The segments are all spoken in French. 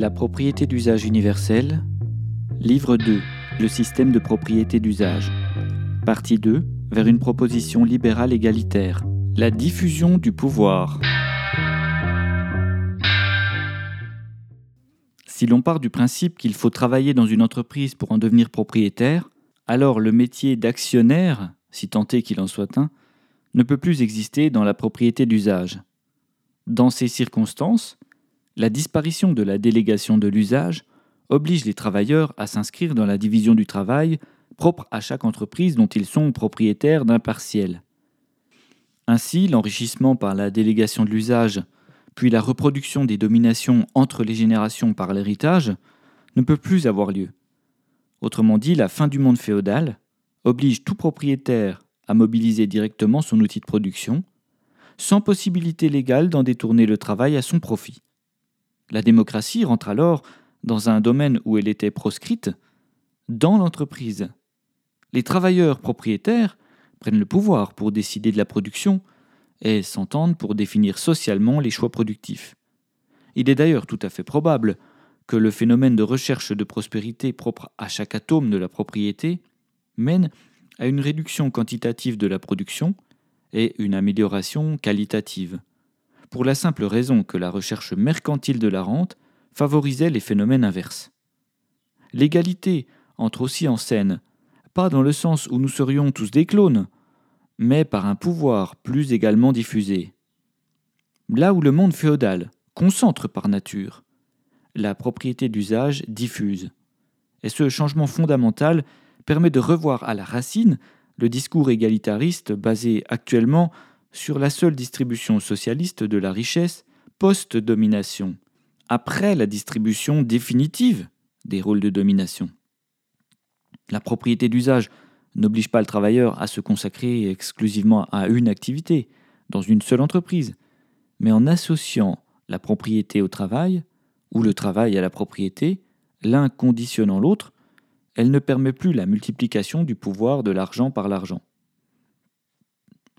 La propriété d'usage universelle. Livre 2. Le système de propriété d'usage. Partie 2. Vers une proposition libérale égalitaire. La diffusion du pouvoir. Si l'on part du principe qu'il faut travailler dans une entreprise pour en devenir propriétaire, alors le métier d'actionnaire, si tant est qu'il en soit un, ne peut plus exister dans la propriété d'usage. Dans ces circonstances, la disparition de la délégation de l'usage oblige les travailleurs à s'inscrire dans la division du travail propre à chaque entreprise dont ils sont propriétaires d'un partiel. Ainsi, l'enrichissement par la délégation de l'usage, puis la reproduction des dominations entre les générations par l'héritage, ne peut plus avoir lieu. Autrement dit, la fin du monde féodal oblige tout propriétaire à mobiliser directement son outil de production, sans possibilité légale d'en détourner le travail à son profit. La démocratie rentre alors dans un domaine où elle était proscrite, dans l'entreprise. Les travailleurs propriétaires prennent le pouvoir pour décider de la production et s'entendent pour définir socialement les choix productifs. Il est d'ailleurs tout à fait probable que le phénomène de recherche de prospérité propre à chaque atome de la propriété mène à une réduction quantitative de la production et une amélioration qualitative, pour la simple raison que la recherche mercantile de la rente favorisait les phénomènes inverses. L'égalité entre aussi en scène, pas dans le sens où nous serions tous des clones, mais par un pouvoir plus également diffusé. Là où le monde féodal concentre par nature, la propriété d'usage diffuse. Et ce changement fondamental permet de revoir à la racine le discours égalitariste basé actuellement sur la seule distribution socialiste de la richesse post-domination, après la distribution définitive des rôles de domination. La propriété d'usage n'oblige pas le travailleur à se consacrer exclusivement à une activité, dans une seule entreprise, mais en associant la propriété au travail, ou le travail à la propriété, l'un conditionnant l'autre, elle ne permet plus la multiplication du pouvoir de l'argent par l'argent.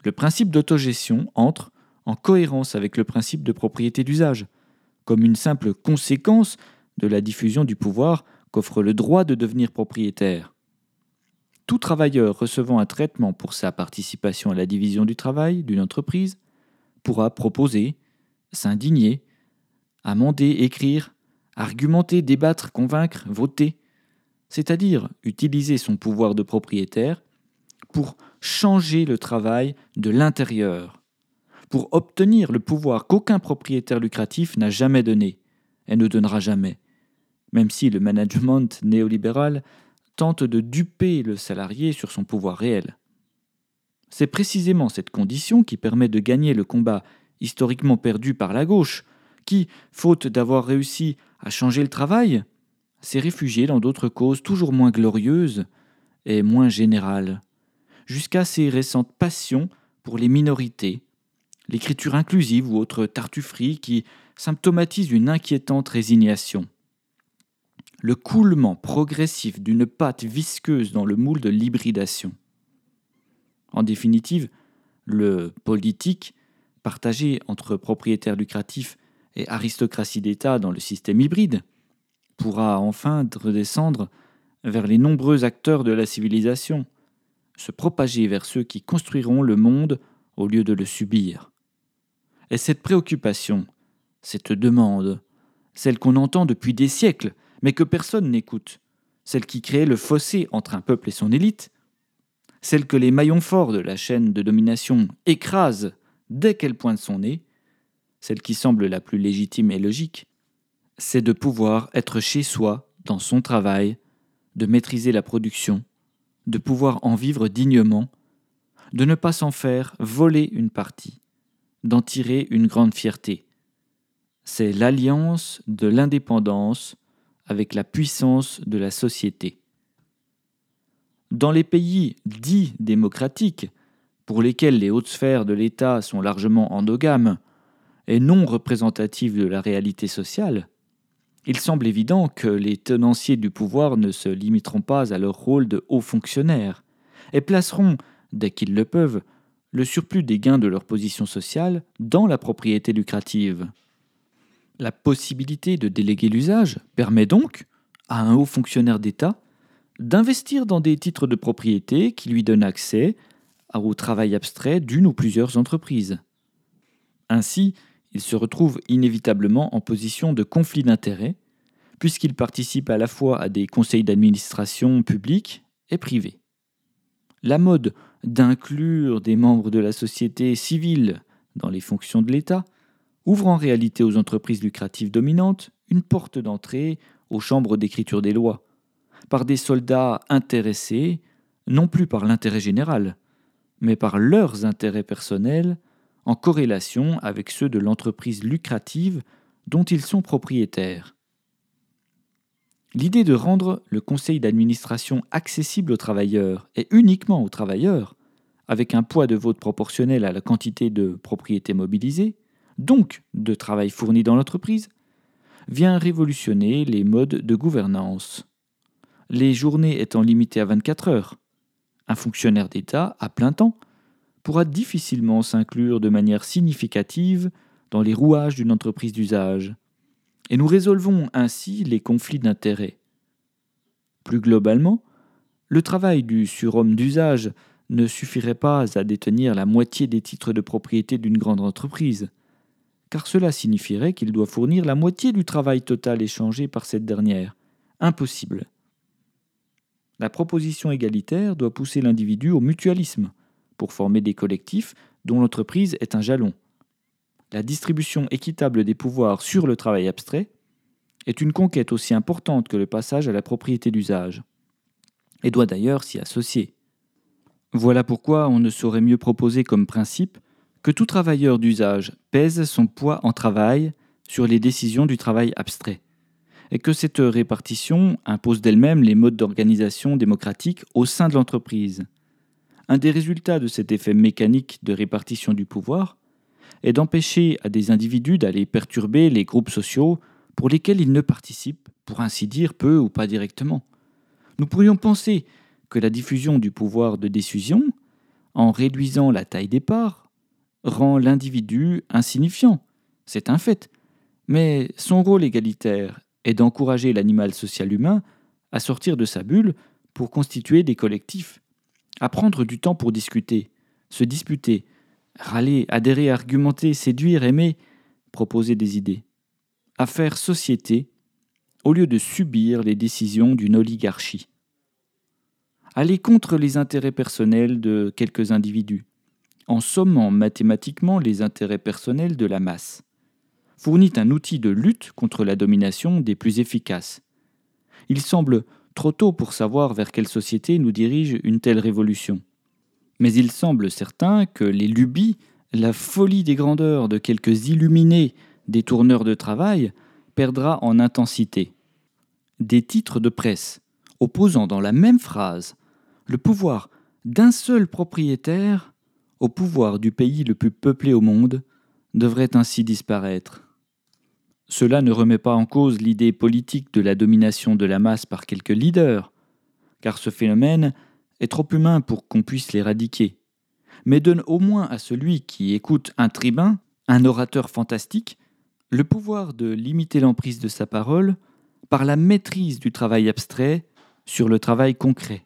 Le principe d'autogestion entre en cohérence avec le principe de propriété d'usage, comme une simple conséquence de la diffusion du pouvoir qu'offre le droit de devenir propriétaire. Tout travailleur recevant un traitement pour sa participation à la division du travail d'une entreprise pourra proposer, s'indigner, amender, écrire, argumenter, débattre, convaincre, voter, c'est-à-dire utiliser son pouvoir de propriétaire pour changer le travail de l'intérieur, pour obtenir le pouvoir qu'aucun propriétaire lucratif n'a jamais donné et ne donnera jamais, même si le management néolibéral tente de duper le salarié sur son pouvoir réel. C'est précisément cette condition qui permet de gagner le combat historiquement perdu par la gauche, qui, faute d'avoir réussi à changer le travail, s'est réfugié dans d'autres causes toujours moins glorieuses et moins générales, jusqu'à ses récentes passions pour les minorités, l'écriture inclusive ou autre tartufferie qui symptomatise une inquiétante résignation. Le coulement progressif d'une pâte visqueuse dans le moule de l'hybridation. En définitive, le politique, partagé entre propriétaires lucratifs et aristocratie d'État dans le système hybride, pourra enfin redescendre vers les nombreux acteurs de la civilisation, se propager vers ceux qui construiront le monde au lieu de le subir. Et cette préoccupation, cette demande, celle qu'on entend depuis des siècles, mais que personne n'écoute, celle qui crée le fossé entre un peuple et son élite, celle que les maillons forts de la chaîne de domination écrasent dès qu'elle pointe son nez, celle qui semble la plus légitime et logique, c'est de pouvoir être chez soi, dans son travail, de maîtriser la production, de pouvoir en vivre dignement, de ne pas s'en faire voler une partie, d'en tirer une grande fierté. C'est l'alliance de l'indépendance avec la puissance de la société. Dans les pays dits démocratiques, pour lesquels les hautes sphères de l'État sont largement endogames et non représentatives de la réalité sociale, il semble évident que les tenanciers du pouvoir ne se limiteront pas à leur rôle de hauts fonctionnaires et placeront, dès qu'ils le peuvent, le surplus des gains de leur position sociale dans la propriété lucrative. La possibilité de déléguer l'usage permet donc à un haut fonctionnaire d'État d'investir dans des titres de propriété qui lui donnent accès au travail abstrait d'une ou plusieurs entreprises. Ainsi, il se retrouve inévitablement en position de conflit d'intérêts, puisqu'il participe à la fois à des conseils d'administration publics et privés. La mode d'inclure des membres de la société civile dans les fonctions de l'État ouvre en réalité aux entreprises lucratives dominantes une porte d'entrée aux chambres d'écriture des lois, par des soldats intéressés, non plus par l'intérêt général, mais par leurs intérêts personnels, en corrélation avec ceux de l'entreprise lucrative dont ils sont propriétaires. L'idée de rendre le conseil d'administration accessible aux travailleurs, et uniquement aux travailleurs, avec un poids de vote proportionnel à la quantité de propriété mobilisée, donc de travail fourni dans l'entreprise, vient révolutionner les modes de gouvernance. Les journées étant limitées à 24 heures, un fonctionnaire d'État à plein temps pourra difficilement s'inclure de manière significative dans les rouages d'une entreprise d'usage, et nous résolvons ainsi les conflits d'intérêts. Plus globalement, le travail du surhomme d'usage ne suffirait pas à détenir la moitié des titres de propriété d'une grande entreprise, car cela signifierait qu'il doit fournir la moitié du travail total échangé par cette dernière. Impossible. La proposition égalitaire doit pousser l'individu au mutualisme, pour former des collectifs dont l'entreprise est un jalon. La distribution équitable des pouvoirs sur le travail abstrait est une conquête aussi importante que le passage à la propriété d'usage, et doit d'ailleurs s'y associer. Voilà pourquoi on ne saurait mieux proposer comme principe que tout travailleur d'usage pèse son poids en travail sur les décisions du travail abstrait, et que cette répartition impose d'elle-même les modes d'organisation démocratique au sein de l'entreprise. Un des résultats de cet effet mécanique de répartition du pouvoir est d'empêcher à des individus d'aller perturber les groupes sociaux pour lesquels ils ne participent, pour ainsi dire, peu ou pas directement. Nous pourrions penser que la diffusion du pouvoir de décision, en réduisant la taille des parts, rend l'individu insignifiant. C'est un fait. Mais son rôle égalitaire est d'encourager l'animal social humain à sortir de sa bulle pour constituer des collectifs, à prendre du temps pour discuter, se disputer, râler, adhérer, argumenter, séduire, aimer, proposer des idées, à faire société au lieu de subir les décisions d'une oligarchie. Aller contre les intérêts personnels de quelques individus, en sommant mathématiquement les intérêts personnels de la masse, fournit un outil de lutte contre la domination des plus efficaces. Il semble trop tôt pour savoir vers quelle société nous dirige une telle révolution. Mais il semble certain que les lubies, la folie des grandeurs de quelques illuminés détourneurs de travail perdra en intensité. Des titres de presse opposant dans la même phrase le pouvoir d'un seul propriétaire au pouvoir du pays le plus peuplé au monde, devrait ainsi disparaître. Cela ne remet pas en cause l'idée politique de la domination de la masse par quelques leaders, car ce phénomène est trop humain pour qu'on puisse l'éradiquer, mais donne au moins à celui qui écoute un tribun, un orateur fantastique, le pouvoir de limiter l'emprise de sa parole par la maîtrise du travail abstrait sur le travail concret.